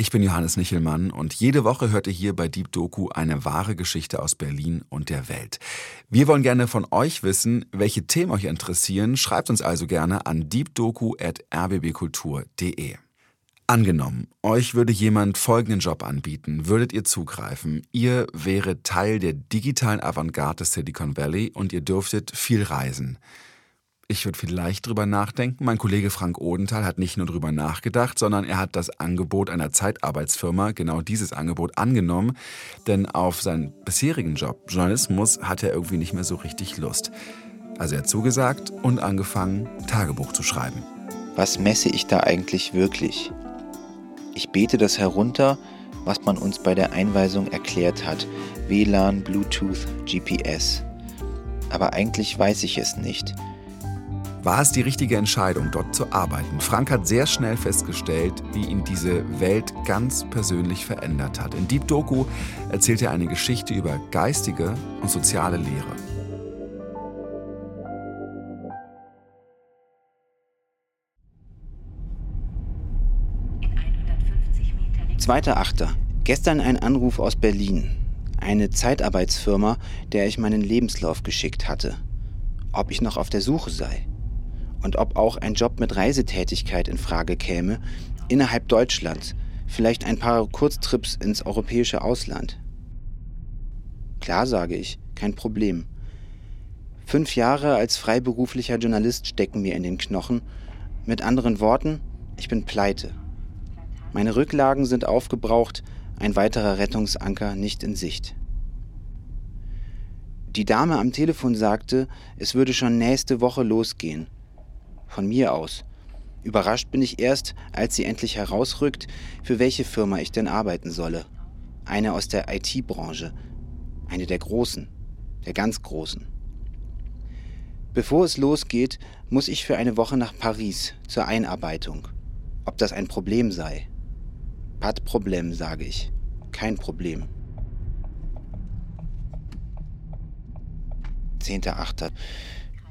Ich bin Johannes Nichelmann und jede Woche hört ihr hier bei Deep Doku eine wahre Geschichte aus Berlin und der Welt. Wir wollen gerne von euch wissen, welche Themen euch interessieren. Schreibt uns also gerne an deepdoku.rbbkultur.de. Angenommen, euch würde jemand folgenden Job anbieten, würdet ihr zugreifen. Ihr wäret Teil der digitalen Avantgarde Silicon Valley und ihr dürftet viel reisen. Ich würde vielleicht drüber nachdenken. Mein Kollege Frank Odenthal hat nicht nur drüber nachgedacht, sondern er hat das Angebot einer Zeitarbeitsfirma, genau dieses Angebot, angenommen. Denn auf seinen bisherigen Job, Journalismus, hat er irgendwie nicht mehr so richtig Lust. Also er hat zugesagt und angefangen, Tagebuch zu schreiben. Was messe ich da eigentlich wirklich? Ich bete das herunter, was man uns bei der Einweisung erklärt hat. WLAN, Bluetooth, GPS. Aber eigentlich weiß ich es nicht. War es die richtige Entscheidung, dort zu arbeiten? Frank hat sehr schnell festgestellt, wie ihn diese Welt ganz persönlich verändert hat. In Deep Doku erzählt er eine Geschichte über geistige und soziale Lehre. Zweiter Achter. Gestern ein Anruf aus Berlin. Eine Zeitarbeitsfirma, der ich meinen Lebenslauf geschickt hatte. Ob ich noch auf der Suche sei und ob auch ein Job mit Reisetätigkeit in Frage käme, innerhalb Deutschlands, vielleicht ein paar Kurztrips ins europäische Ausland. Klar, sage ich, kein Problem. Fünf Jahre als freiberuflicher Journalist stecken mir in den Knochen. Mit anderen Worten, ich bin pleite. Meine Rücklagen sind aufgebraucht, ein weiterer Rettungsanker nicht in Sicht. Die Dame am Telefon sagte, es würde schon nächste Woche losgehen von mir aus. Überrascht bin ich erst, als sie endlich herausrückt, für welche Firma ich denn arbeiten solle. Eine aus der IT-Branche. Eine der großen, der ganz großen. Bevor es losgeht, muss ich für eine Woche nach Paris zur Einarbeitung. Ob das ein Problem sei? Pas Problem, sage ich. Kein Problem. 10.8.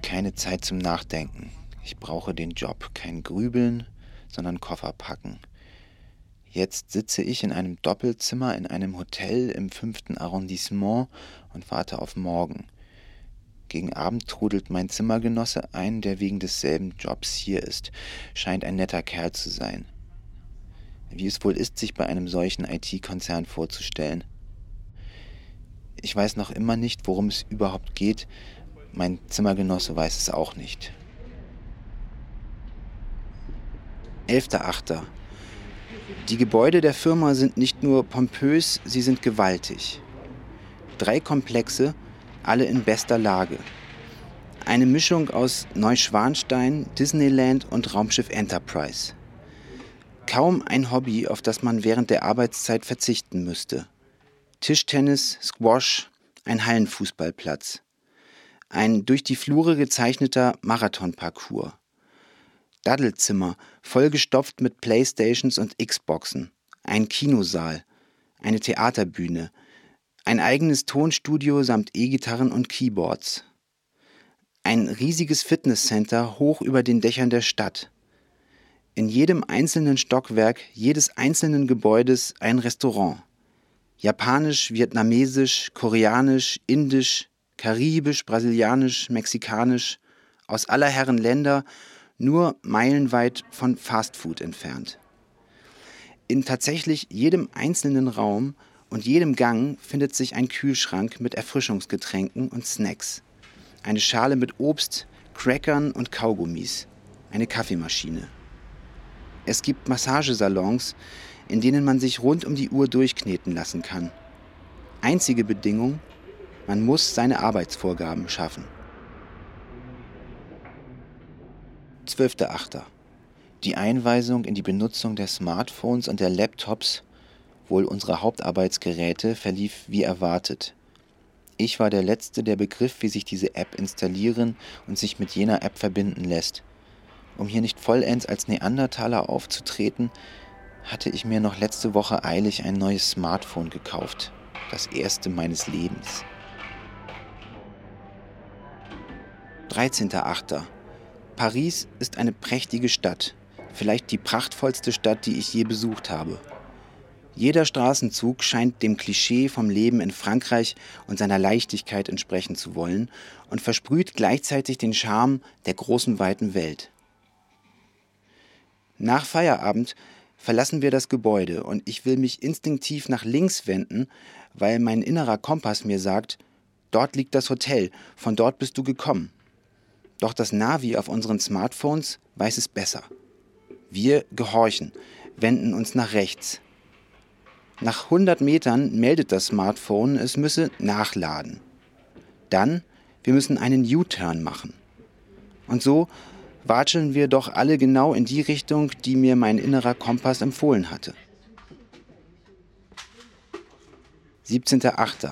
Keine Zeit zum Nachdenken. Ich brauche den Job, kein Grübeln, sondern Koffer packen. Jetzt sitze ich in einem Doppelzimmer in einem Hotel im fünften Arrondissement und warte auf morgen. Gegen Abend trudelt mein Zimmergenosse ein, der wegen desselben Jobs hier ist. Scheint ein netter Kerl zu sein. Wie es wohl ist, sich bei einem solchen IT-Konzern vorzustellen. Ich weiß noch immer nicht, worum es überhaupt geht. Mein Zimmergenosse weiß es auch nicht. 11.8. Die Gebäude der Firma sind nicht nur pompös, sie sind gewaltig. Drei Komplexe, alle in bester Lage. Eine Mischung aus Neuschwanstein, Disneyland und Raumschiff Enterprise. Kaum ein Hobby, auf das man während der Arbeitszeit verzichten müsste. Tischtennis, Squash, ein Hallenfußballplatz. Ein durch die Flure gezeichneter Marathonparcours. Daddelzimmer, vollgestopft mit Playstations und Xboxen, ein Kinosaal, eine Theaterbühne, ein eigenes Tonstudio samt E-Gitarren und Keyboards. Ein riesiges Fitnesscenter hoch über den Dächern der Stadt. In jedem einzelnen Stockwerk jedes einzelnen Gebäudes ein Restaurant. Japanisch, vietnamesisch, koreanisch, indisch, karibisch, brasilianisch, mexikanisch, aus aller Herren Länder nur meilenweit von Fastfood entfernt. In tatsächlich jedem einzelnen Raum und jedem Gang findet sich ein Kühlschrank mit Erfrischungsgetränken und Snacks, eine Schale mit Obst, Crackern und Kaugummis, eine Kaffeemaschine. Es gibt Massagesalons, in denen man sich rund um die Uhr durchkneten lassen kann. Einzige Bedingung, man muss seine Arbeitsvorgaben schaffen. 12.8. Die Einweisung in die Benutzung der Smartphones und der Laptops, wohl unserer Hauptarbeitsgeräte, verlief wie erwartet. Ich war der Letzte, der begriff, wie sich diese App installieren und sich mit jener App verbinden lässt. Um hier nicht vollends als Neandertaler aufzutreten, hatte ich mir noch letzte Woche eilig ein neues Smartphone gekauft. Das erste meines Lebens. 13.8. Paris ist eine prächtige Stadt, vielleicht die prachtvollste Stadt, die ich je besucht habe. Jeder Straßenzug scheint dem Klischee vom Leben in Frankreich und seiner Leichtigkeit entsprechen zu wollen und versprüht gleichzeitig den Charme der großen weiten Welt. Nach Feierabend verlassen wir das Gebäude und ich will mich instinktiv nach links wenden, weil mein innerer Kompass mir sagt, dort liegt das Hotel, von dort bist du gekommen. Doch das Navi auf unseren Smartphones weiß es besser. Wir gehorchen, wenden uns nach rechts. Nach 100 Metern meldet das Smartphone, es müsse nachladen. Dann, wir müssen einen U-Turn machen. Und so watscheln wir doch alle genau in die Richtung, die mir mein innerer Kompass empfohlen hatte. 17.8.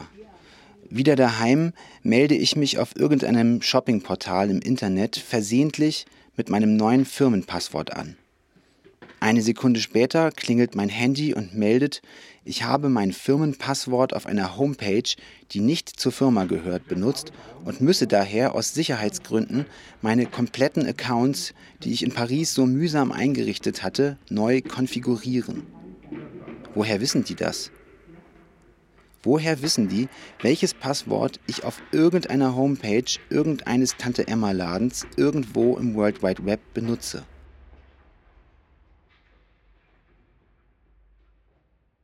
Wieder daheim melde ich mich auf irgendeinem Shoppingportal im Internet versehentlich mit meinem neuen Firmenpasswort an. Eine Sekunde später klingelt mein Handy und meldet, ich habe mein Firmenpasswort auf einer Homepage, die nicht zur Firma gehört, benutzt und müsse daher aus Sicherheitsgründen meine kompletten Accounts, die ich in Paris so mühsam eingerichtet hatte, neu konfigurieren. Woher wissen die das? Woher wissen die, welches Passwort ich auf irgendeiner Homepage irgendeines Tante Emma Ladens irgendwo im World Wide Web benutze?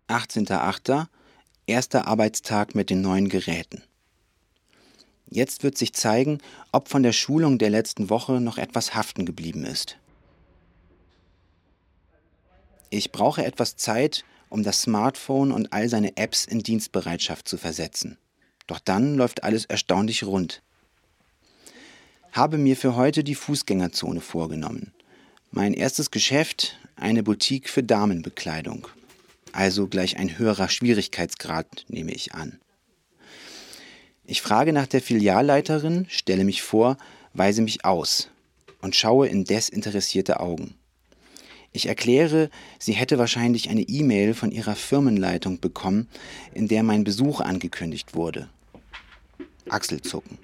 18.08. Erster Arbeitstag mit den neuen Geräten. Jetzt wird sich zeigen, ob von der Schulung der letzten Woche noch etwas haften geblieben ist. Ich brauche etwas Zeit, um das Smartphone und all seine Apps in Dienstbereitschaft zu versetzen. Doch dann läuft alles erstaunlich rund. Habe mir für heute die Fußgängerzone vorgenommen. Mein erstes Geschäft, eine Boutique für Damenbekleidung also gleich ein höherer Schwierigkeitsgrad, nehme ich an. Ich frage nach der Filialleiterin, stelle mich vor, weise mich aus und schaue in desinteressierte Augen. Ich erkläre, sie hätte wahrscheinlich eine E-Mail von ihrer Firmenleitung bekommen, in der mein Besuch angekündigt wurde. Achselzucken.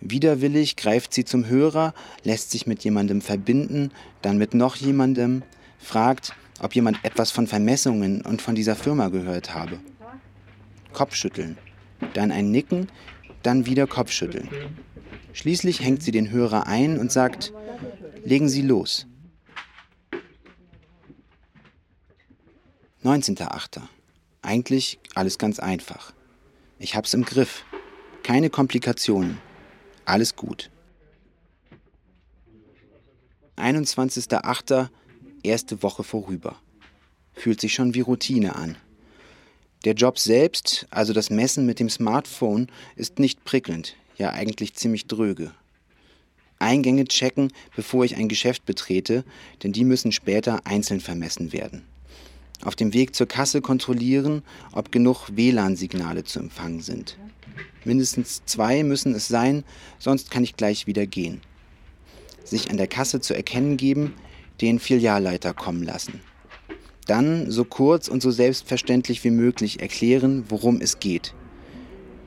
Widerwillig greift sie zum Hörer, lässt sich mit jemandem verbinden, dann mit noch jemandem, fragt, ob jemand etwas von Vermessungen und von dieser Firma gehört habe. Kopfschütteln, dann ein Nicken, dann wieder Kopfschütteln. Schließlich hängt sie den Hörer ein und sagt, legen Sie los. 19.8. Eigentlich alles ganz einfach. Ich hab's im Griff. Keine Komplikationen. Alles gut. 21.8 erste Woche vorüber. Fühlt sich schon wie Routine an. Der Job selbst, also das Messen mit dem Smartphone, ist nicht prickelnd, ja eigentlich ziemlich dröge. Eingänge checken, bevor ich ein Geschäft betrete, denn die müssen später einzeln vermessen werden. Auf dem Weg zur Kasse kontrollieren, ob genug WLAN-Signale zu empfangen sind. Mindestens zwei müssen es sein, sonst kann ich gleich wieder gehen. Sich an der Kasse zu erkennen geben, den Filialleiter kommen lassen. Dann so kurz und so selbstverständlich wie möglich erklären, worum es geht.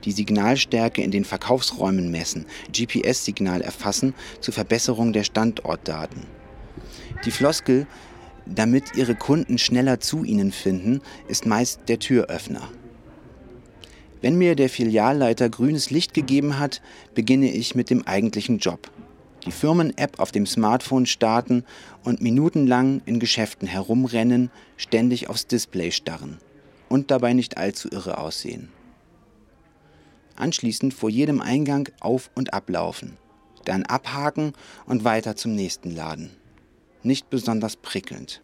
Die Signalstärke in den Verkaufsräumen messen, GPS-Signal erfassen zur Verbesserung der Standortdaten. Die Floskel, damit ihre Kunden schneller zu ihnen finden, ist meist der Türöffner. Wenn mir der Filialleiter grünes Licht gegeben hat, beginne ich mit dem eigentlichen Job die Firmen-App auf dem Smartphone starten und minutenlang in Geschäften herumrennen, ständig aufs Display starren und dabei nicht allzu irre aussehen. Anschließend vor jedem Eingang auf und ablaufen, dann abhaken und weiter zum nächsten Laden. Nicht besonders prickelnd.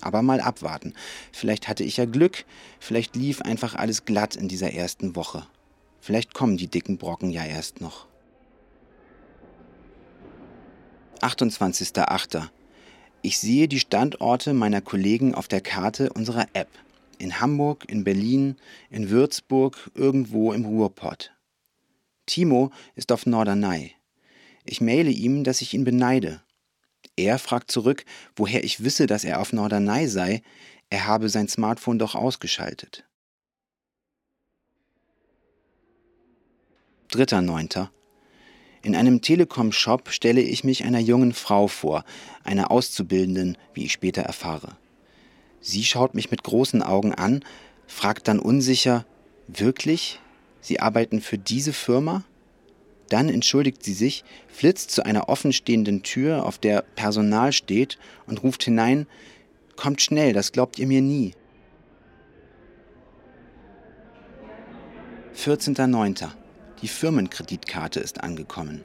Aber mal abwarten. Vielleicht hatte ich ja Glück, vielleicht lief einfach alles glatt in dieser ersten Woche. Vielleicht kommen die dicken Brocken ja erst noch. 28.08. Ich sehe die Standorte meiner Kollegen auf der Karte unserer App. In Hamburg, in Berlin, in Würzburg, irgendwo im Ruhrpott. Timo ist auf Norderney. Ich maile ihm, dass ich ihn beneide. Er fragt zurück, woher ich wisse, dass er auf Norderney sei. Er habe sein Smartphone doch ausgeschaltet. 3.9. In einem Telekom-Shop stelle ich mich einer jungen Frau vor, einer Auszubildenden, wie ich später erfahre. Sie schaut mich mit großen Augen an, fragt dann unsicher, wirklich? Sie arbeiten für diese Firma? Dann entschuldigt sie sich, flitzt zu einer offenstehenden Tür, auf der Personal steht, und ruft hinein Kommt schnell, das glaubt ihr mir nie. 14.09. Die Firmenkreditkarte ist angekommen.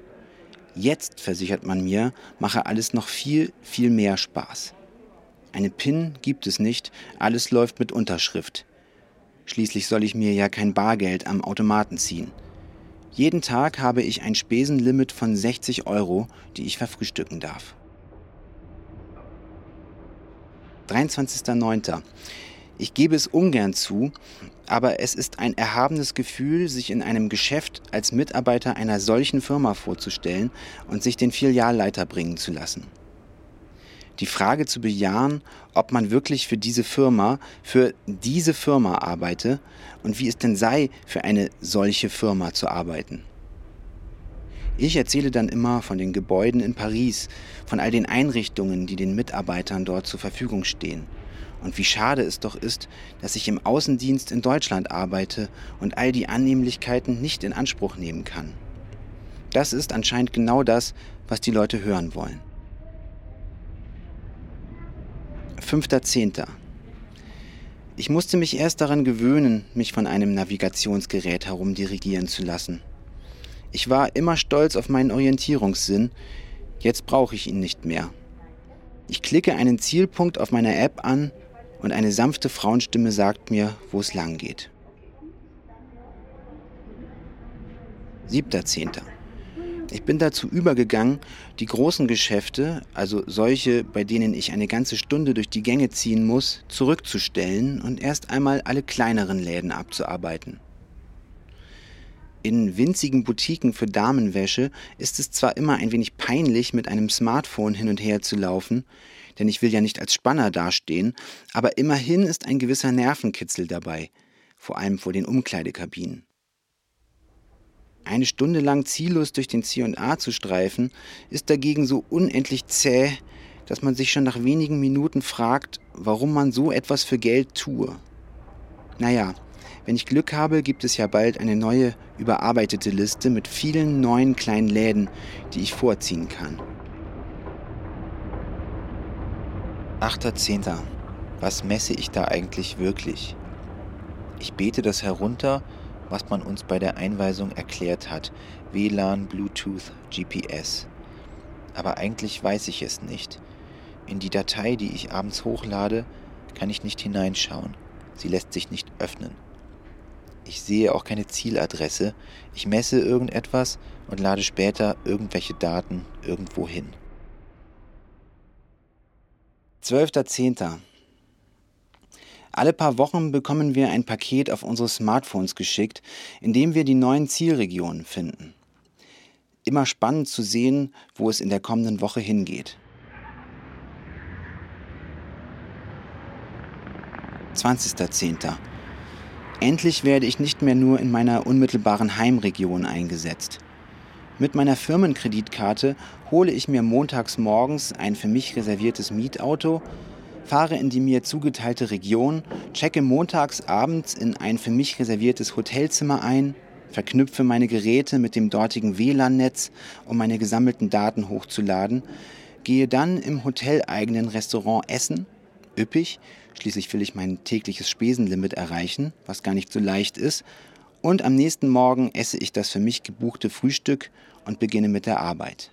Jetzt, versichert man mir, mache alles noch viel, viel mehr Spaß. Eine PIN gibt es nicht, alles läuft mit Unterschrift. Schließlich soll ich mir ja kein Bargeld am Automaten ziehen. Jeden Tag habe ich ein Spesenlimit von 60 Euro, die ich verfrühstücken darf. 23.09. Ich gebe es ungern zu, aber es ist ein erhabenes Gefühl, sich in einem Geschäft als Mitarbeiter einer solchen Firma vorzustellen und sich den Filialleiter bringen zu lassen die Frage zu bejahen, ob man wirklich für diese Firma, für diese Firma arbeite und wie es denn sei, für eine solche Firma zu arbeiten. Ich erzähle dann immer von den Gebäuden in Paris, von all den Einrichtungen, die den Mitarbeitern dort zur Verfügung stehen. Und wie schade es doch ist, dass ich im Außendienst in Deutschland arbeite und all die Annehmlichkeiten nicht in Anspruch nehmen kann. Das ist anscheinend genau das, was die Leute hören wollen. 5.10. Ich musste mich erst daran gewöhnen, mich von einem Navigationsgerät herumdirigieren zu lassen. Ich war immer stolz auf meinen Orientierungssinn, jetzt brauche ich ihn nicht mehr. Ich klicke einen Zielpunkt auf meiner App an und eine sanfte Frauenstimme sagt mir, wo es lang geht. 7.10. Ich bin dazu übergegangen, die großen Geschäfte, also solche, bei denen ich eine ganze Stunde durch die Gänge ziehen muss, zurückzustellen und erst einmal alle kleineren Läden abzuarbeiten. In winzigen Boutiquen für Damenwäsche ist es zwar immer ein wenig peinlich, mit einem Smartphone hin und her zu laufen, denn ich will ja nicht als Spanner dastehen, aber immerhin ist ein gewisser Nervenkitzel dabei, vor allem vor den Umkleidekabinen. Eine Stunde lang ziellos durch den C&A zu streifen, ist dagegen so unendlich zäh, dass man sich schon nach wenigen Minuten fragt, warum man so etwas für Geld tue. Naja, wenn ich Glück habe, gibt es ja bald eine neue, überarbeitete Liste mit vielen neuen kleinen Läden, die ich vorziehen kann. 8.10. Was messe ich da eigentlich wirklich? Ich bete das herunter was man uns bei der Einweisung erklärt hat, WLAN, Bluetooth, GPS. Aber eigentlich weiß ich es nicht. In die Datei, die ich abends hochlade, kann ich nicht hineinschauen. Sie lässt sich nicht öffnen. Ich sehe auch keine Zieladresse. Ich messe irgendetwas und lade später irgendwelche Daten irgendwo hin. 12.10. Alle paar Wochen bekommen wir ein Paket auf unsere Smartphones geschickt, in dem wir die neuen Zielregionen finden. Immer spannend zu sehen, wo es in der kommenden Woche hingeht. 20.10. Endlich werde ich nicht mehr nur in meiner unmittelbaren Heimregion eingesetzt. Mit meiner Firmenkreditkarte hole ich mir montags morgens ein für mich reserviertes Mietauto fahre in die mir zugeteilte Region, checke montags abends in ein für mich reserviertes Hotelzimmer ein, verknüpfe meine Geräte mit dem dortigen WLAN-Netz, um meine gesammelten Daten hochzuladen, gehe dann im hoteleigenen Restaurant essen, üppig, schließlich will ich mein tägliches Spesenlimit erreichen, was gar nicht so leicht ist, und am nächsten Morgen esse ich das für mich gebuchte Frühstück und beginne mit der Arbeit.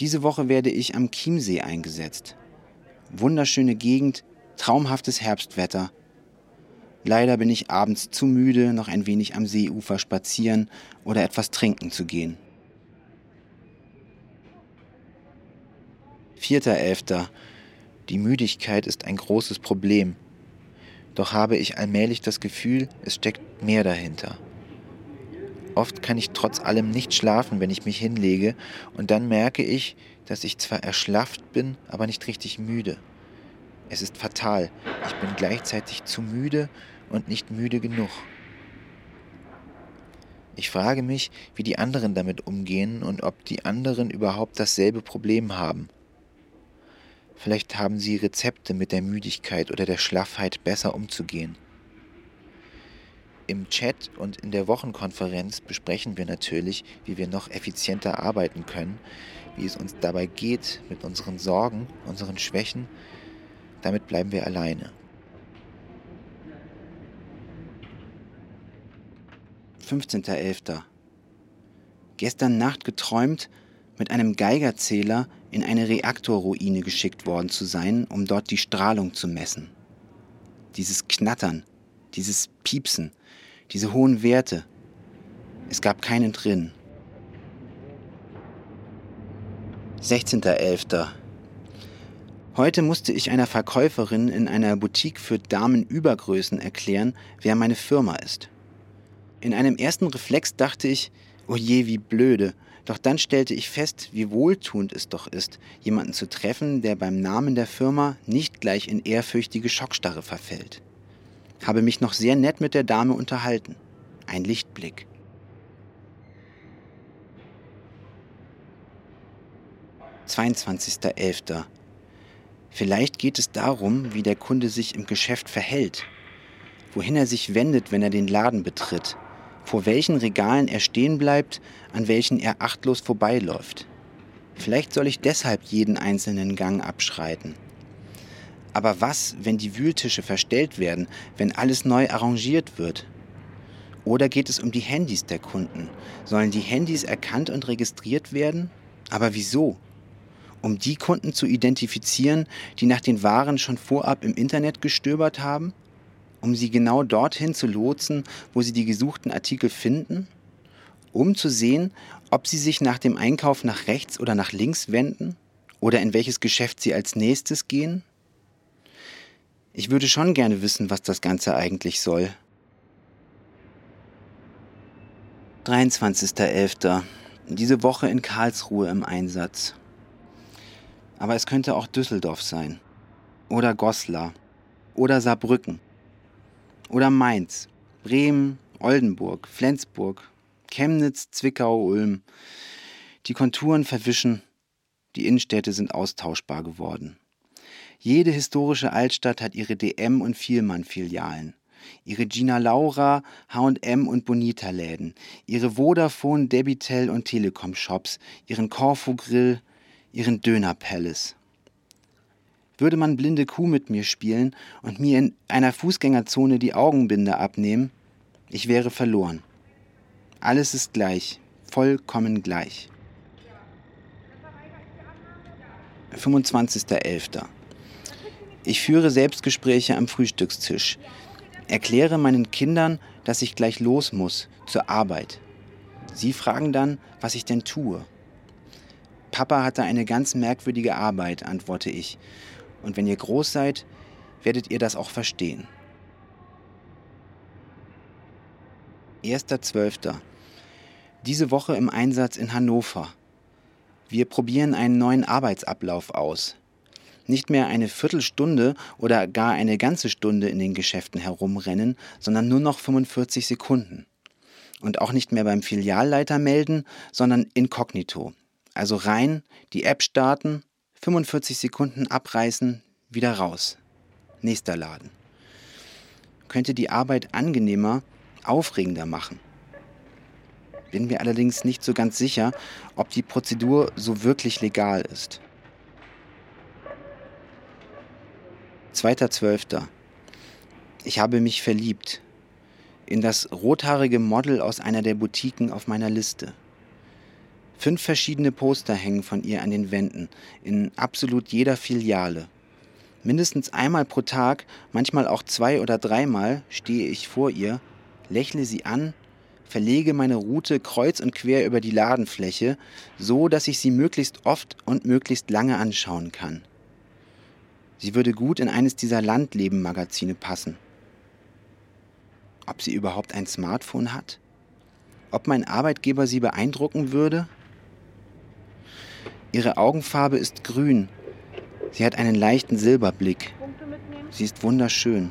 Diese Woche werde ich am Chiemsee eingesetzt wunderschöne Gegend, traumhaftes Herbstwetter. Leider bin ich abends zu müde, noch ein wenig am Seeufer spazieren oder etwas trinken zu gehen. 4.11. Die Müdigkeit ist ein großes Problem. Doch habe ich allmählich das Gefühl, es steckt mehr dahinter. Oft kann ich trotz allem nicht schlafen, wenn ich mich hinlege, und dann merke ich, dass ich zwar erschlafft bin, aber nicht richtig müde. Es ist fatal. Ich bin gleichzeitig zu müde und nicht müde genug. Ich frage mich, wie die anderen damit umgehen und ob die anderen überhaupt dasselbe Problem haben. Vielleicht haben Sie Rezepte, mit der Müdigkeit oder der Schlaffheit besser umzugehen. Im Chat und in der Wochenkonferenz besprechen wir natürlich, wie wir noch effizienter arbeiten können, wie es uns dabei geht mit unseren Sorgen, unseren Schwächen. Damit bleiben wir alleine. 15.11. Gestern Nacht geträumt, mit einem Geigerzähler in eine Reaktorruine geschickt worden zu sein, um dort die Strahlung zu messen. Dieses Knattern, dieses Piepsen, diese hohen Werte. Es gab keinen drin. 16.11. Heute musste ich einer Verkäuferin in einer Boutique für Damenübergrößen erklären, wer meine Firma ist. In einem ersten Reflex dachte ich, oh je, wie blöde, doch dann stellte ich fest, wie wohltuend es doch ist, jemanden zu treffen, der beim Namen der Firma nicht gleich in ehrfürchtige Schockstarre verfällt. Habe mich noch sehr nett mit der Dame unterhalten. Ein Lichtblick. Zweiundzwanzigster Vielleicht geht es darum, wie der Kunde sich im Geschäft verhält, wohin er sich wendet, wenn er den Laden betritt, vor welchen Regalen er stehen bleibt, an welchen er achtlos vorbeiläuft. Vielleicht soll ich deshalb jeden einzelnen Gang abschreiten. Aber was, wenn die Wühltische verstellt werden, wenn alles neu arrangiert wird? Oder geht es um die Handys der Kunden? Sollen die Handys erkannt und registriert werden? Aber wieso? Um die Kunden zu identifizieren, die nach den Waren schon vorab im Internet gestöbert haben? um sie genau dorthin zu lotsen, wo sie die gesuchten Artikel finden, um zu sehen, ob sie sich nach dem Einkauf nach rechts oder nach links wenden oder in welches Geschäft sie als nächstes gehen? Ich würde schon gerne wissen, was das Ganze eigentlich soll. 23.11. Diese Woche in Karlsruhe im Einsatz. Aber es könnte auch Düsseldorf sein. Oder Goslar. Oder Saarbrücken. Oder Mainz, Bremen, Oldenburg, Flensburg, Chemnitz, Zwickau, Ulm. Die Konturen verwischen, die Innenstädte sind austauschbar geworden. Jede historische Altstadt hat ihre DM- und Vielmann-Filialen, ihre Gina Laura, H&M und Bonita-Läden, ihre Vodafone, Debitel und Telekom-Shops, ihren Corfu-Grill, ihren Döner-Palace. Würde man blinde Kuh mit mir spielen und mir in einer Fußgängerzone die Augenbinde abnehmen, ich wäre verloren. Alles ist gleich, vollkommen gleich. 25.11. Ich führe Selbstgespräche am Frühstückstisch. Erkläre meinen Kindern, dass ich gleich los muss, zur Arbeit. Sie fragen dann, was ich denn tue. Papa hatte eine ganz merkwürdige Arbeit, antworte ich, und wenn ihr groß seid, werdet ihr das auch verstehen. 1.12. Diese Woche im Einsatz in Hannover. Wir probieren einen neuen Arbeitsablauf aus. Nicht mehr eine Viertelstunde oder gar eine ganze Stunde in den Geschäften herumrennen, sondern nur noch 45 Sekunden. Und auch nicht mehr beim Filialleiter melden, sondern inkognito. Also rein, die App starten, 45 Sekunden abreißen, wieder raus. Nächster Laden. Könnte die Arbeit angenehmer, aufregender machen. Bin mir allerdings nicht so ganz sicher, ob die Prozedur so wirklich legal ist. 2.12. Ich habe mich verliebt. In das rothaarige Model aus einer der Boutiquen auf meiner Liste. Fünf verschiedene Poster hängen von ihr an den Wänden, in absolut jeder Filiale. Mindestens einmal pro Tag, manchmal auch zwei oder dreimal, stehe ich vor ihr, lächle sie an, verlege meine Route kreuz und quer über die Ladenfläche, so dass ich sie möglichst oft und möglichst lange anschauen kann. Sie würde gut in eines dieser Landleben-Magazine passen. Ob sie überhaupt ein Smartphone hat? Ob mein Arbeitgeber sie beeindrucken würde? Ihre Augenfarbe ist grün. Sie hat einen leichten Silberblick. Sie ist wunderschön.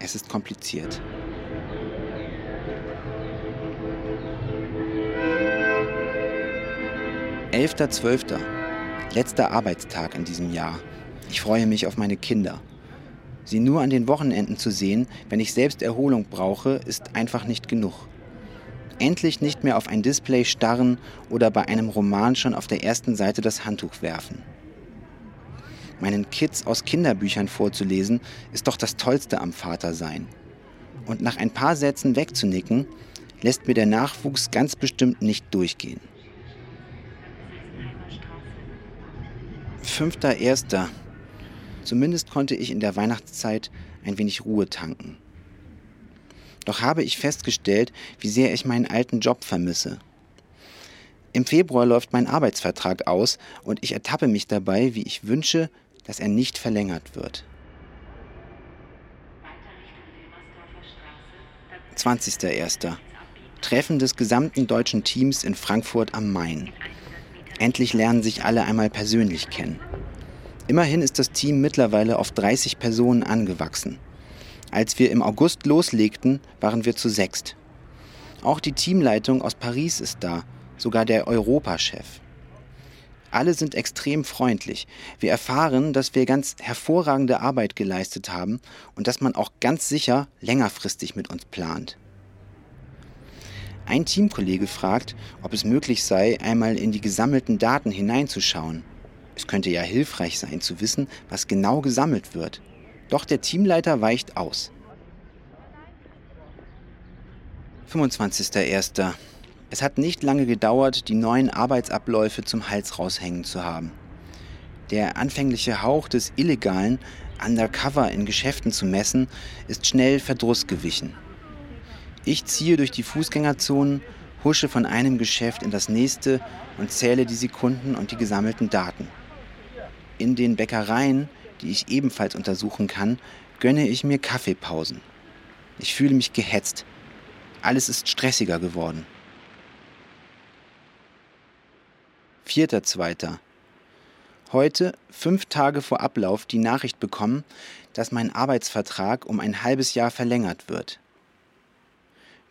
Es ist kompliziert. Elfter Zwölfter. Letzter Arbeitstag in diesem Jahr. Ich freue mich auf meine Kinder. Sie nur an den Wochenenden zu sehen, wenn ich selbst Erholung brauche, ist einfach nicht genug. Endlich nicht mehr auf ein Display starren oder bei einem Roman schon auf der ersten Seite das Handtuch werfen. Meinen Kids aus Kinderbüchern vorzulesen, ist doch das Tollste am Vatersein. Und nach ein paar Sätzen wegzunicken, lässt mir der Nachwuchs ganz bestimmt nicht durchgehen. 5.1. Zumindest konnte ich in der Weihnachtszeit ein wenig Ruhe tanken. Doch habe ich festgestellt, wie sehr ich meinen alten Job vermisse. Im Februar läuft mein Arbeitsvertrag aus und ich ertappe mich dabei, wie ich wünsche, dass er nicht verlängert wird. 20.01. Treffen des gesamten deutschen Teams in Frankfurt am Main. Endlich lernen sich alle einmal persönlich kennen. Immerhin ist das Team mittlerweile auf 30 Personen angewachsen. Als wir im August loslegten, waren wir zu sechst. Auch die Teamleitung aus Paris ist da, sogar der Europachef. Alle sind extrem freundlich. Wir erfahren, dass wir ganz hervorragende Arbeit geleistet haben und dass man auch ganz sicher längerfristig mit uns plant. Ein Teamkollege fragt, ob es möglich sei, einmal in die gesammelten Daten hineinzuschauen. Es könnte ja hilfreich sein zu wissen, was genau gesammelt wird. Doch der Teamleiter weicht aus. 25.01. Es hat nicht lange gedauert, die neuen Arbeitsabläufe zum Hals raushängen zu haben. Der anfängliche Hauch des Illegalen, undercover in Geschäften zu messen, ist schnell Verdruss gewichen. Ich ziehe durch die Fußgängerzonen, husche von einem Geschäft in das nächste und zähle die Sekunden und die gesammelten Daten. In den Bäckereien, die ich ebenfalls untersuchen kann, gönne ich mir Kaffeepausen. Ich fühle mich gehetzt. Alles ist stressiger geworden. 4.2. Heute, fünf Tage vor Ablauf, die Nachricht bekommen, dass mein Arbeitsvertrag um ein halbes Jahr verlängert wird.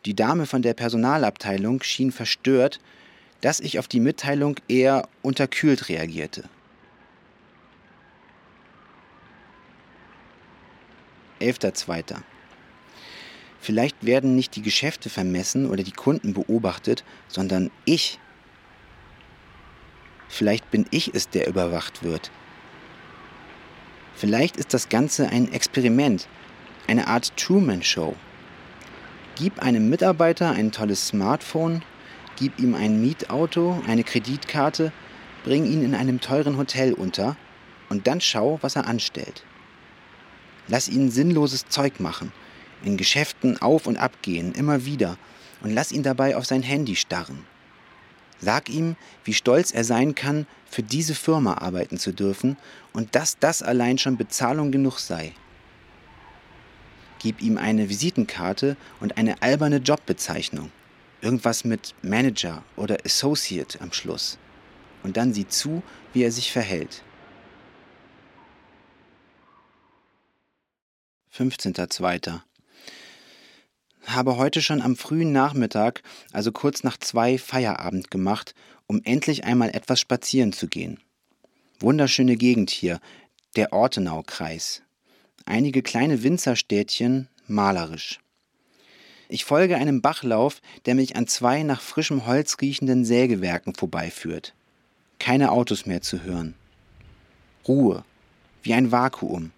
Die Dame von der Personalabteilung schien verstört, dass ich auf die Mitteilung eher unterkühlt reagierte. 11.2. Vielleicht werden nicht die Geschäfte vermessen oder die Kunden beobachtet, sondern ich. Vielleicht bin ich es, der überwacht wird. Vielleicht ist das Ganze ein Experiment, eine Art Truman-Show. Gib einem Mitarbeiter ein tolles Smartphone, gib ihm ein Mietauto, eine Kreditkarte, bring ihn in einem teuren Hotel unter und dann schau, was er anstellt. Lass ihn sinnloses Zeug machen, in Geschäften auf und ab gehen, immer wieder, und lass ihn dabei auf sein Handy starren. Sag ihm, wie stolz er sein kann, für diese Firma arbeiten zu dürfen und dass das allein schon Bezahlung genug sei. Gib ihm eine Visitenkarte und eine alberne Jobbezeichnung. Irgendwas mit Manager oder Associate am Schluss. Und dann sieh zu, wie er sich verhält. 15.02. Habe heute schon am frühen Nachmittag, also kurz nach zwei, Feierabend gemacht, um endlich einmal etwas spazieren zu gehen. Wunderschöne Gegend hier, der Ortenaukreis. Einige kleine Winzerstädtchen, malerisch. Ich folge einem Bachlauf, der mich an zwei nach frischem Holz riechenden Sägewerken vorbeiführt. Keine Autos mehr zu hören. Ruhe, wie ein Vakuum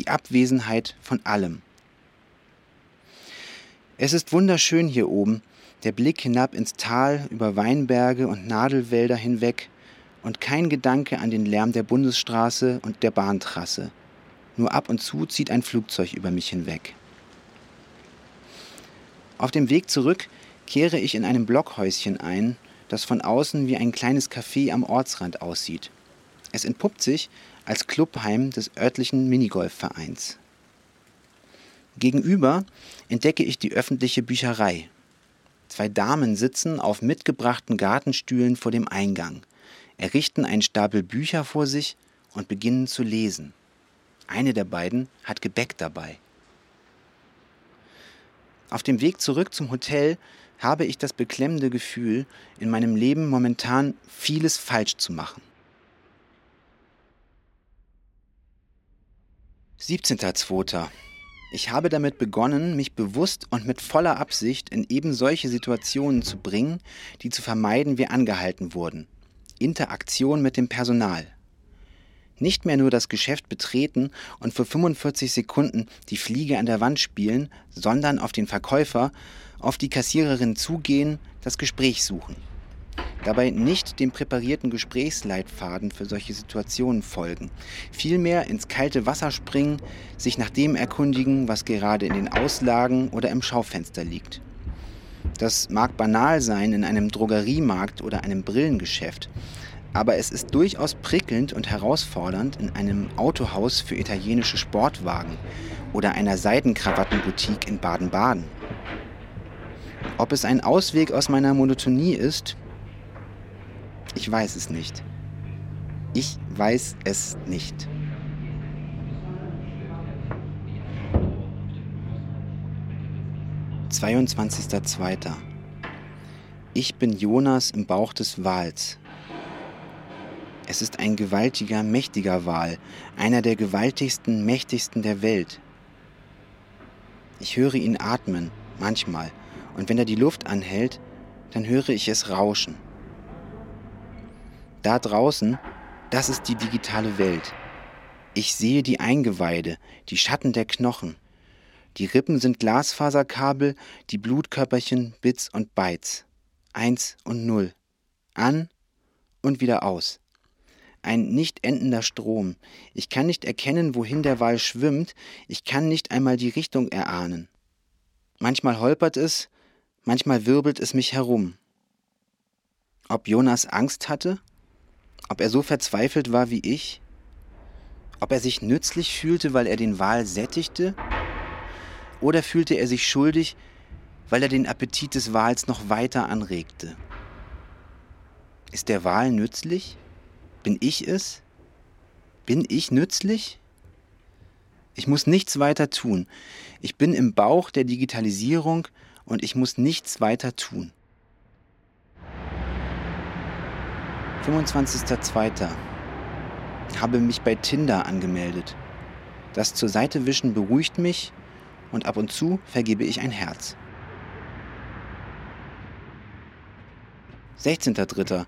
die Abwesenheit von allem. Es ist wunderschön hier oben, der Blick hinab ins Tal über Weinberge und Nadelwälder hinweg und kein Gedanke an den Lärm der Bundesstraße und der Bahntrasse. Nur ab und zu zieht ein Flugzeug über mich hinweg. Auf dem Weg zurück kehre ich in einem Blockhäuschen ein, das von außen wie ein kleines Café am Ortsrand aussieht. Es entpuppt sich als Clubheim des örtlichen Minigolfvereins. Gegenüber entdecke ich die öffentliche Bücherei. Zwei Damen sitzen auf mitgebrachten Gartenstühlen vor dem Eingang, errichten einen Stapel Bücher vor sich und beginnen zu lesen. Eine der beiden hat Gebäck dabei. Auf dem Weg zurück zum Hotel habe ich das beklemmende Gefühl, in meinem Leben momentan vieles falsch zu machen. 17.02. Ich habe damit begonnen, mich bewusst und mit voller Absicht in eben solche Situationen zu bringen, die zu vermeiden wir angehalten wurden. Interaktion mit dem Personal. Nicht mehr nur das Geschäft betreten und für 45 Sekunden die Fliege an der Wand spielen, sondern auf den Verkäufer, auf die Kassiererin zugehen, das Gespräch suchen. Dabei nicht dem präparierten Gesprächsleitfaden für solche Situationen folgen. Vielmehr ins kalte Wasser springen, sich nach dem erkundigen, was gerade in den Auslagen oder im Schaufenster liegt. Das mag banal sein in einem Drogeriemarkt oder einem Brillengeschäft, aber es ist durchaus prickelnd und herausfordernd in einem Autohaus für italienische Sportwagen oder einer Seidenkrawattenboutique in Baden-Baden. Ob es ein Ausweg aus meiner Monotonie ist, ich weiß es nicht. Ich weiß es nicht. Zweiundzwanzigster Zweiter. Ich bin Jonas im Bauch des Wals. Es ist ein gewaltiger, mächtiger Wal, einer der gewaltigsten, mächtigsten der Welt. Ich höre ihn atmen, manchmal, und wenn er die Luft anhält, dann höre ich es rauschen. Da draußen, das ist die digitale Welt. Ich sehe die Eingeweide, die Schatten der Knochen. Die Rippen sind Glasfaserkabel, die Blutkörperchen Bits und Bytes. Eins und Null. An und wieder aus. Ein nicht endender Strom. Ich kann nicht erkennen, wohin der Wal schwimmt, ich kann nicht einmal die Richtung erahnen. Manchmal holpert es, manchmal wirbelt es mich herum. Ob Jonas Angst hatte? Ob er so verzweifelt war wie ich? Ob er sich nützlich fühlte, weil er den Wal sättigte? Oder fühlte er sich schuldig, weil er den Appetit des Wals noch weiter anregte? Ist der Wal nützlich? Bin ich es? Bin ich nützlich? Ich muss nichts weiter tun. Ich bin im Bauch der Digitalisierung und ich muss nichts weiter tun. 25.02. Habe mich bei Tinder angemeldet. Das zur Seite wischen beruhigt mich und ab und zu vergebe ich ein Herz. 16.03.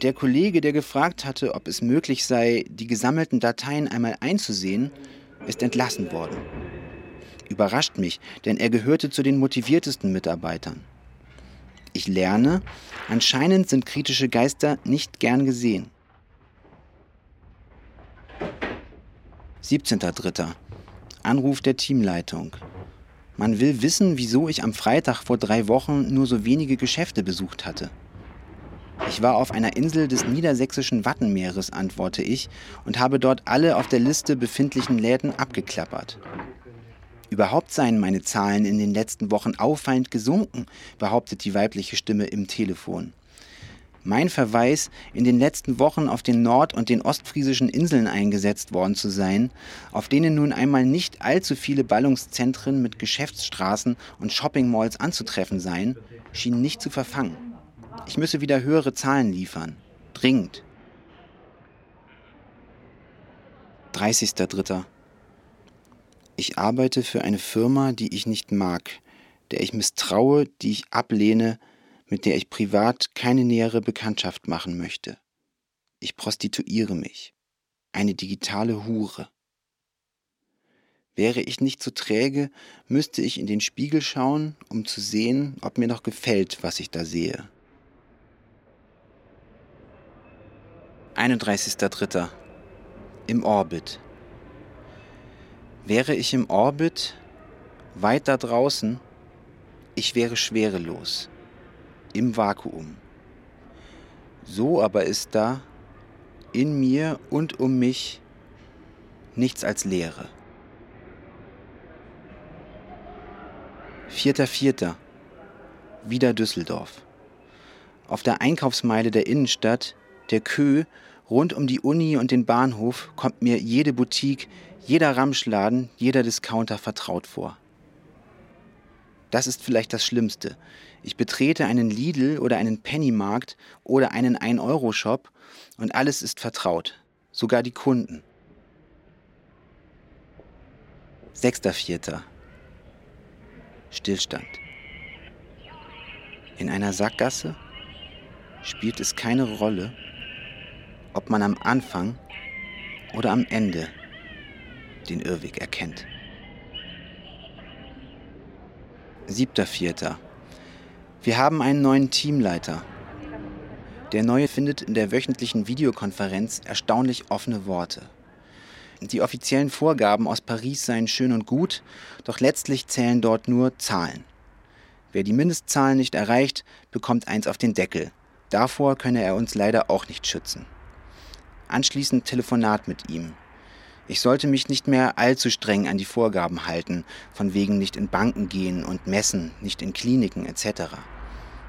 Der Kollege, der gefragt hatte, ob es möglich sei, die gesammelten Dateien einmal einzusehen, ist entlassen worden. Überrascht mich, denn er gehörte zu den motiviertesten Mitarbeitern. Ich lerne, anscheinend sind kritische Geister nicht gern gesehen. 17.03. Anruf der Teamleitung. Man will wissen, wieso ich am Freitag vor drei Wochen nur so wenige Geschäfte besucht hatte. Ich war auf einer Insel des niedersächsischen Wattenmeeres, antworte ich, und habe dort alle auf der Liste befindlichen Läden abgeklappert. Überhaupt seien meine Zahlen in den letzten Wochen auffallend gesunken, behauptet die weibliche Stimme im Telefon. Mein Verweis, in den letzten Wochen auf den nord- und den ostfriesischen Inseln eingesetzt worden zu sein, auf denen nun einmal nicht allzu viele Ballungszentren mit Geschäftsstraßen und Shoppingmalls anzutreffen seien, schien nicht zu verfangen. Ich müsse wieder höhere Zahlen liefern. Dringend. 30.03. Ich arbeite für eine Firma, die ich nicht mag, der ich misstraue, die ich ablehne, mit der ich privat keine nähere Bekanntschaft machen möchte. Ich prostituiere mich. Eine digitale Hure. Wäre ich nicht so träge, müsste ich in den Spiegel schauen, um zu sehen, ob mir noch gefällt, was ich da sehe. 31.03. Im Orbit. Wäre ich im Orbit, weit da draußen, ich wäre schwerelos, im Vakuum. So aber ist da, in mir und um mich, nichts als Leere. Vierter Vierter. Wieder Düsseldorf. Auf der Einkaufsmeile der Innenstadt, der Kö, rund um die Uni und den Bahnhof, kommt mir jede Boutique, jeder Ramschladen, jeder Discounter vertraut vor. Das ist vielleicht das Schlimmste. Ich betrete einen Lidl oder einen Pennymarkt oder einen 1-Euro-Shop und alles ist vertraut, sogar die Kunden. 6.4. Stillstand. In einer Sackgasse spielt es keine Rolle, ob man am Anfang oder am Ende den Irrweg erkennt. 7.4. Wir haben einen neuen Teamleiter. Der neue findet in der wöchentlichen Videokonferenz erstaunlich offene Worte. Die offiziellen Vorgaben aus Paris seien schön und gut, doch letztlich zählen dort nur Zahlen. Wer die Mindestzahlen nicht erreicht, bekommt eins auf den Deckel. Davor könne er uns leider auch nicht schützen. Anschließend Telefonat mit ihm. Ich sollte mich nicht mehr allzu streng an die Vorgaben halten, von wegen nicht in Banken gehen und messen, nicht in Kliniken etc.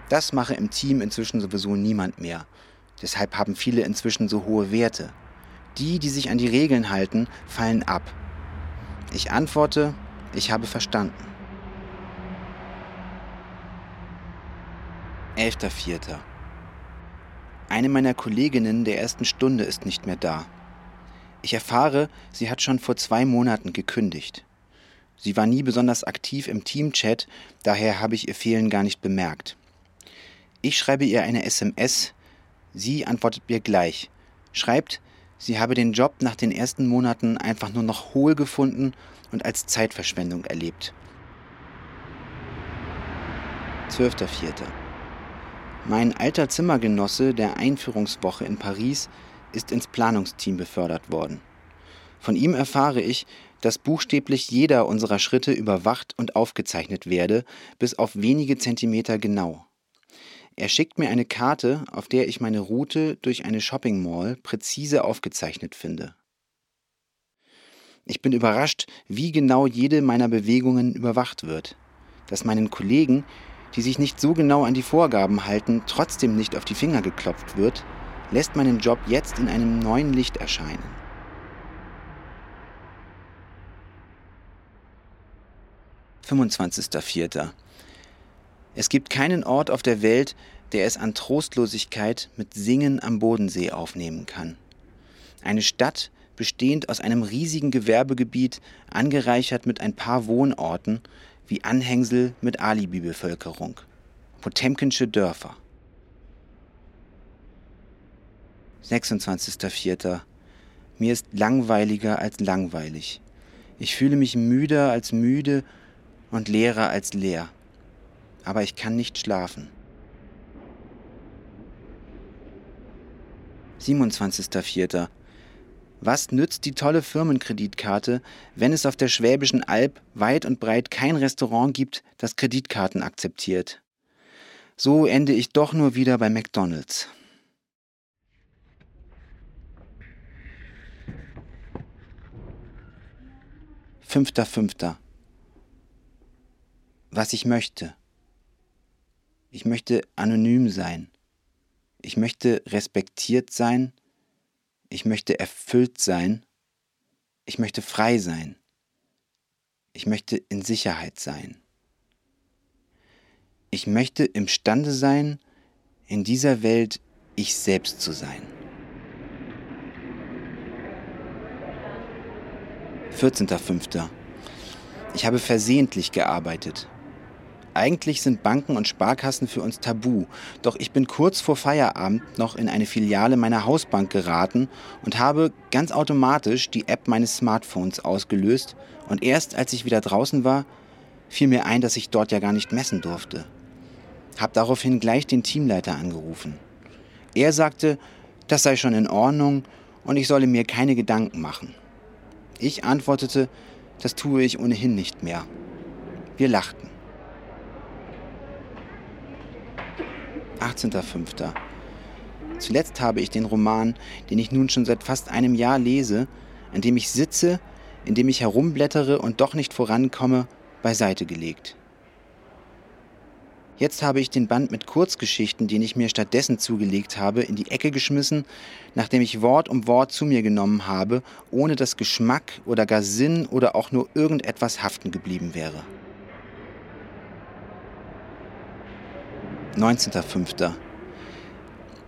Das mache im Team inzwischen sowieso niemand mehr. Deshalb haben viele inzwischen so hohe Werte. Die, die sich an die Regeln halten, fallen ab. Ich antworte, ich habe verstanden. 11.04. Eine meiner Kolleginnen der ersten Stunde ist nicht mehr da. Ich erfahre, sie hat schon vor zwei Monaten gekündigt. Sie war nie besonders aktiv im Teamchat, daher habe ich ihr Fehlen gar nicht bemerkt. Ich schreibe ihr eine SMS, sie antwortet mir gleich, schreibt, sie habe den Job nach den ersten Monaten einfach nur noch hohl gefunden und als Zeitverschwendung erlebt. 12.04. Mein alter Zimmergenosse der Einführungswoche in Paris ist ins Planungsteam befördert worden. Von ihm erfahre ich, dass buchstäblich jeder unserer Schritte überwacht und aufgezeichnet werde, bis auf wenige Zentimeter genau. Er schickt mir eine Karte, auf der ich meine Route durch eine Shopping Mall präzise aufgezeichnet finde. Ich bin überrascht, wie genau jede meiner Bewegungen überwacht wird. Dass meinen Kollegen, die sich nicht so genau an die Vorgaben halten, trotzdem nicht auf die Finger geklopft wird, lässt meinen Job jetzt in einem neuen Licht erscheinen. »25.04. Es gibt keinen Ort auf der Welt, der es an Trostlosigkeit mit Singen am Bodensee aufnehmen kann. Eine Stadt, bestehend aus einem riesigen Gewerbegebiet, angereichert mit ein paar Wohnorten, wie Anhängsel mit Alibi-Bevölkerung. Potemkinsche Dörfer. 26.04. Mir ist langweiliger als langweilig. Ich fühle mich müder als müde und leerer als leer. Aber ich kann nicht schlafen. 27.04. Was nützt die tolle Firmenkreditkarte, wenn es auf der Schwäbischen Alb weit und breit kein Restaurant gibt, das Kreditkarten akzeptiert? So ende ich doch nur wieder bei McDonald's. Fünfter, fünfter. Was ich möchte. Ich möchte anonym sein. Ich möchte respektiert sein. Ich möchte erfüllt sein. Ich möchte frei sein. Ich möchte in Sicherheit sein. Ich möchte imstande sein, in dieser Welt ich selbst zu sein. 14.05. Ich habe versehentlich gearbeitet. Eigentlich sind Banken und Sparkassen für uns tabu, doch ich bin kurz vor Feierabend noch in eine Filiale meiner Hausbank geraten und habe ganz automatisch die App meines Smartphones ausgelöst und erst als ich wieder draußen war, fiel mir ein, dass ich dort ja gar nicht messen durfte. Hab daraufhin gleich den Teamleiter angerufen. Er sagte, das sei schon in Ordnung und ich solle mir keine Gedanken machen. Ich antwortete, das tue ich ohnehin nicht mehr. Wir lachten. 18.05. Zuletzt habe ich den Roman, den ich nun schon seit fast einem Jahr lese, an dem ich sitze, in dem ich herumblättere und doch nicht vorankomme, beiseite gelegt. Jetzt habe ich den Band mit Kurzgeschichten, den ich mir stattdessen zugelegt habe, in die Ecke geschmissen, nachdem ich Wort um Wort zu mir genommen habe, ohne dass Geschmack oder gar Sinn oder auch nur irgendetwas haften geblieben wäre. 19.05.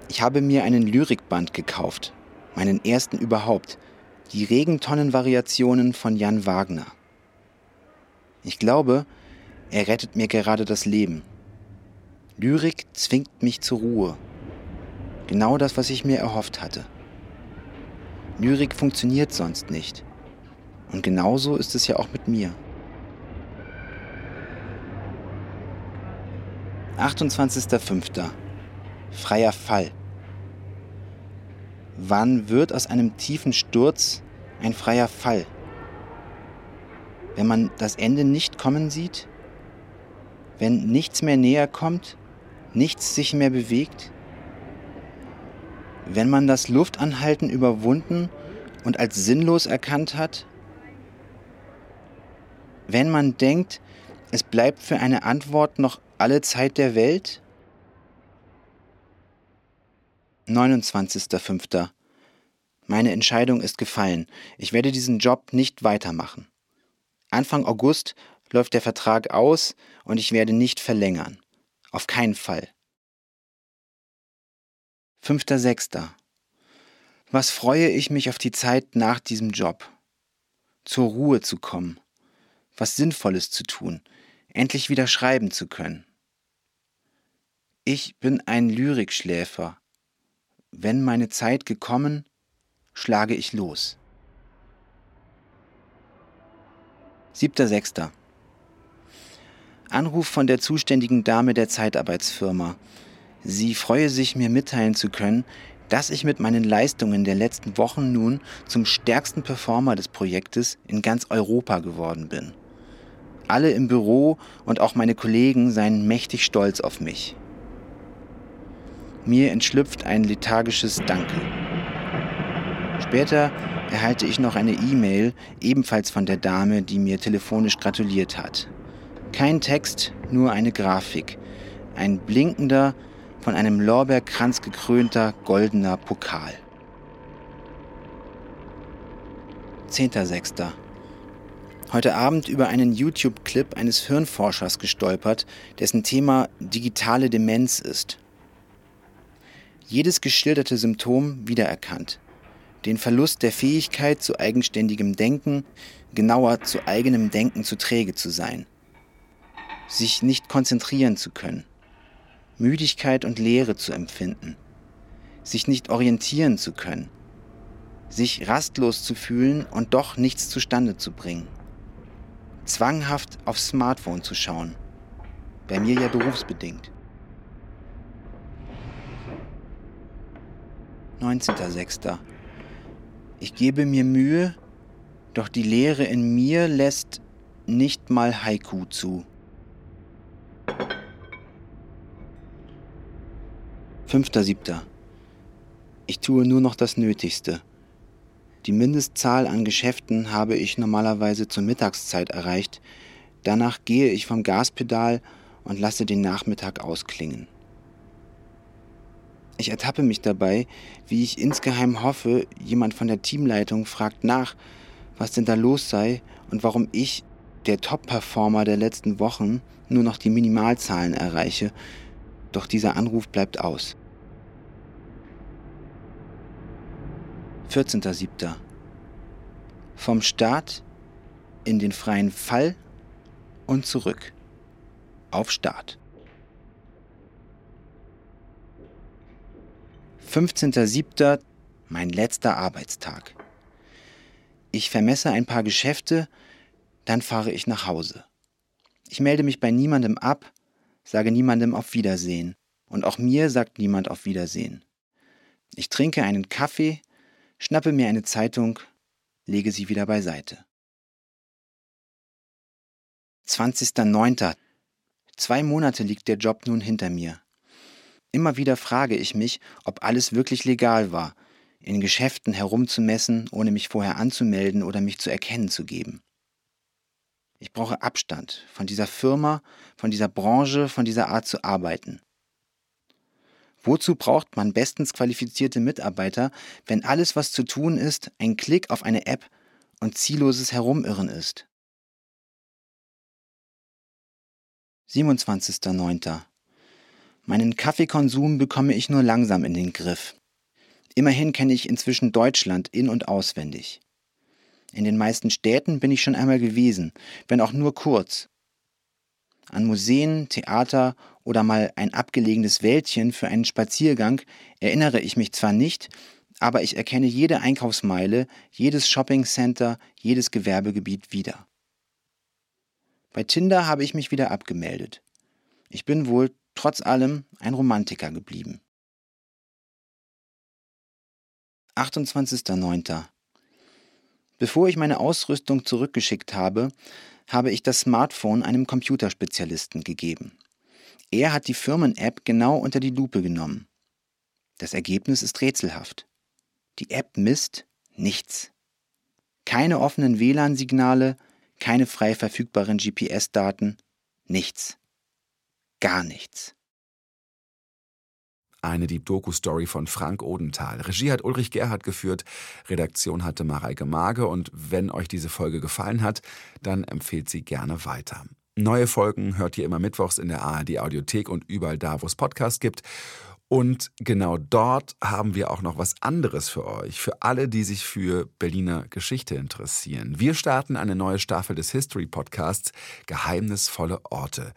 Ich habe mir einen Lyrikband gekauft, meinen ersten überhaupt, die Regentonnenvariationen von Jan Wagner. Ich glaube, er rettet mir gerade das Leben. Lyrik zwingt mich zur Ruhe. Genau das, was ich mir erhofft hatte. Lyrik funktioniert sonst nicht. Und genauso ist es ja auch mit mir. 28.05. Freier Fall. Wann wird aus einem tiefen Sturz ein freier Fall? Wenn man das Ende nicht kommen sieht? Wenn nichts mehr näher kommt? Nichts sich mehr bewegt? Wenn man das Luftanhalten überwunden und als sinnlos erkannt hat? Wenn man denkt, es bleibt für eine Antwort noch alle Zeit der Welt? 29.05. Meine Entscheidung ist gefallen. Ich werde diesen Job nicht weitermachen. Anfang August läuft der Vertrag aus und ich werde nicht verlängern. Auf keinen Fall. 5.06. Was freue ich mich auf die Zeit nach diesem Job? Zur Ruhe zu kommen, was Sinnvolles zu tun, endlich wieder schreiben zu können. Ich bin ein Lyrikschläfer. Wenn meine Zeit gekommen, schlage ich los. 7.6. Anruf von der zuständigen Dame der Zeitarbeitsfirma. Sie freue sich, mir mitteilen zu können, dass ich mit meinen Leistungen der letzten Wochen nun zum stärksten Performer des Projektes in ganz Europa geworden bin. Alle im Büro und auch meine Kollegen seien mächtig stolz auf mich. Mir entschlüpft ein lethargisches Danke. Später erhalte ich noch eine E-Mail, ebenfalls von der Dame, die mir telefonisch gratuliert hat. Kein Text, nur eine Grafik. Ein blinkender, von einem Lorbeerkranz gekrönter goldener Pokal. 10.06. Heute Abend über einen YouTube-Clip eines Hirnforschers gestolpert, dessen Thema digitale Demenz ist. Jedes geschilderte Symptom wiedererkannt. Den Verlust der Fähigkeit zu eigenständigem Denken, genauer zu eigenem Denken zu träge zu sein. Sich nicht konzentrieren zu können Müdigkeit und Leere zu empfinden, sich nicht orientieren zu können, sich rastlos zu fühlen und doch nichts zustande zu bringen, zwanghaft aufs Smartphone zu schauen, bei mir ja berufsbedingt. 19.06. Ich gebe mir Mühe, doch die Leere in mir lässt nicht mal Haiku zu. 5.7. Ich tue nur noch das Nötigste. Die Mindestzahl an Geschäften habe ich normalerweise zur Mittagszeit erreicht. Danach gehe ich vom Gaspedal und lasse den Nachmittag ausklingen. Ich ertappe mich dabei, wie ich insgeheim hoffe, jemand von der Teamleitung fragt nach, was denn da los sei und warum ich, der Top-Performer der letzten Wochen, nur noch die Minimalzahlen erreiche, doch dieser Anruf bleibt aus. 14.07. Vom Start in den freien Fall und zurück. Auf Start. 15.07. Mein letzter Arbeitstag. Ich vermesse ein paar Geschäfte, dann fahre ich nach Hause. Ich melde mich bei niemandem ab, sage niemandem auf Wiedersehen und auch mir sagt niemand auf Wiedersehen. Ich trinke einen Kaffee, schnappe mir eine Zeitung, lege sie wieder beiseite. 20.09. Zwei Monate liegt der Job nun hinter mir. Immer wieder frage ich mich, ob alles wirklich legal war, in Geschäften herumzumessen, ohne mich vorher anzumelden oder mich zu erkennen zu geben. Ich brauche Abstand von dieser Firma, von dieser Branche, von dieser Art zu arbeiten. Wozu braucht man bestens qualifizierte Mitarbeiter, wenn alles, was zu tun ist, ein Klick auf eine App und zielloses Herumirren ist? 27.09. Meinen Kaffeekonsum bekomme ich nur langsam in den Griff. Immerhin kenne ich inzwischen Deutschland in und auswendig. In den meisten Städten bin ich schon einmal gewesen, wenn auch nur kurz. An Museen, Theater oder mal ein abgelegenes Wäldchen für einen Spaziergang erinnere ich mich zwar nicht, aber ich erkenne jede Einkaufsmeile, jedes Shoppingcenter, jedes Gewerbegebiet wieder. Bei Tinder habe ich mich wieder abgemeldet. Ich bin wohl trotz allem ein Romantiker geblieben. 28.09. Bevor ich meine Ausrüstung zurückgeschickt habe, habe ich das Smartphone einem Computerspezialisten gegeben. Er hat die Firmen-App genau unter die Lupe genommen. Das Ergebnis ist rätselhaft. Die App misst nichts. Keine offenen WLAN-Signale, keine frei verfügbaren GPS-Daten, nichts. Gar nichts. Eine Deep Doku Story von Frank Odenthal. Regie hat Ulrich Gerhard geführt, Redaktion hatte Mareike Mage und wenn euch diese Folge gefallen hat, dann empfehlt sie gerne weiter. Neue Folgen hört ihr immer mittwochs in der ARD Audiothek und überall da, wo es Podcasts gibt. Und genau dort haben wir auch noch was anderes für euch, für alle, die sich für Berliner Geschichte interessieren. Wir starten eine neue Staffel des History Podcasts Geheimnisvolle Orte.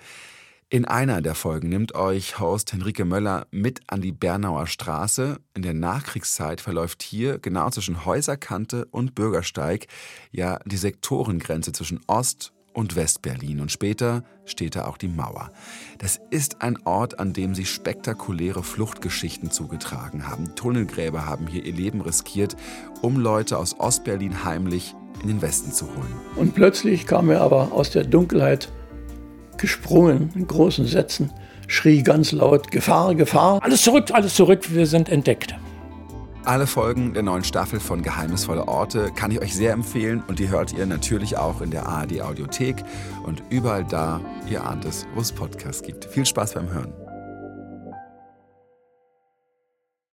In einer der Folgen nimmt euch Host Henrike Möller mit an die Bernauer Straße. In der Nachkriegszeit verläuft hier genau zwischen Häuserkante und Bürgersteig ja die Sektorengrenze zwischen Ost- und Westberlin und später steht da auch die Mauer. Das ist ein Ort, an dem sich spektakuläre Fluchtgeschichten zugetragen haben. Tunnelgräber haben hier ihr Leben riskiert, um Leute aus Ostberlin heimlich in den Westen zu holen. Und plötzlich kam er aber aus der Dunkelheit gesprungen in großen Sätzen, schrie ganz laut, Gefahr, Gefahr, alles zurück, alles zurück, wir sind entdeckt. Alle Folgen der neuen Staffel von Geheimnisvolle Orte kann ich euch sehr empfehlen und die hört ihr natürlich auch in der ARD Audiothek und überall da, ihr ahnt es, wo es Podcasts gibt. Viel Spaß beim Hören.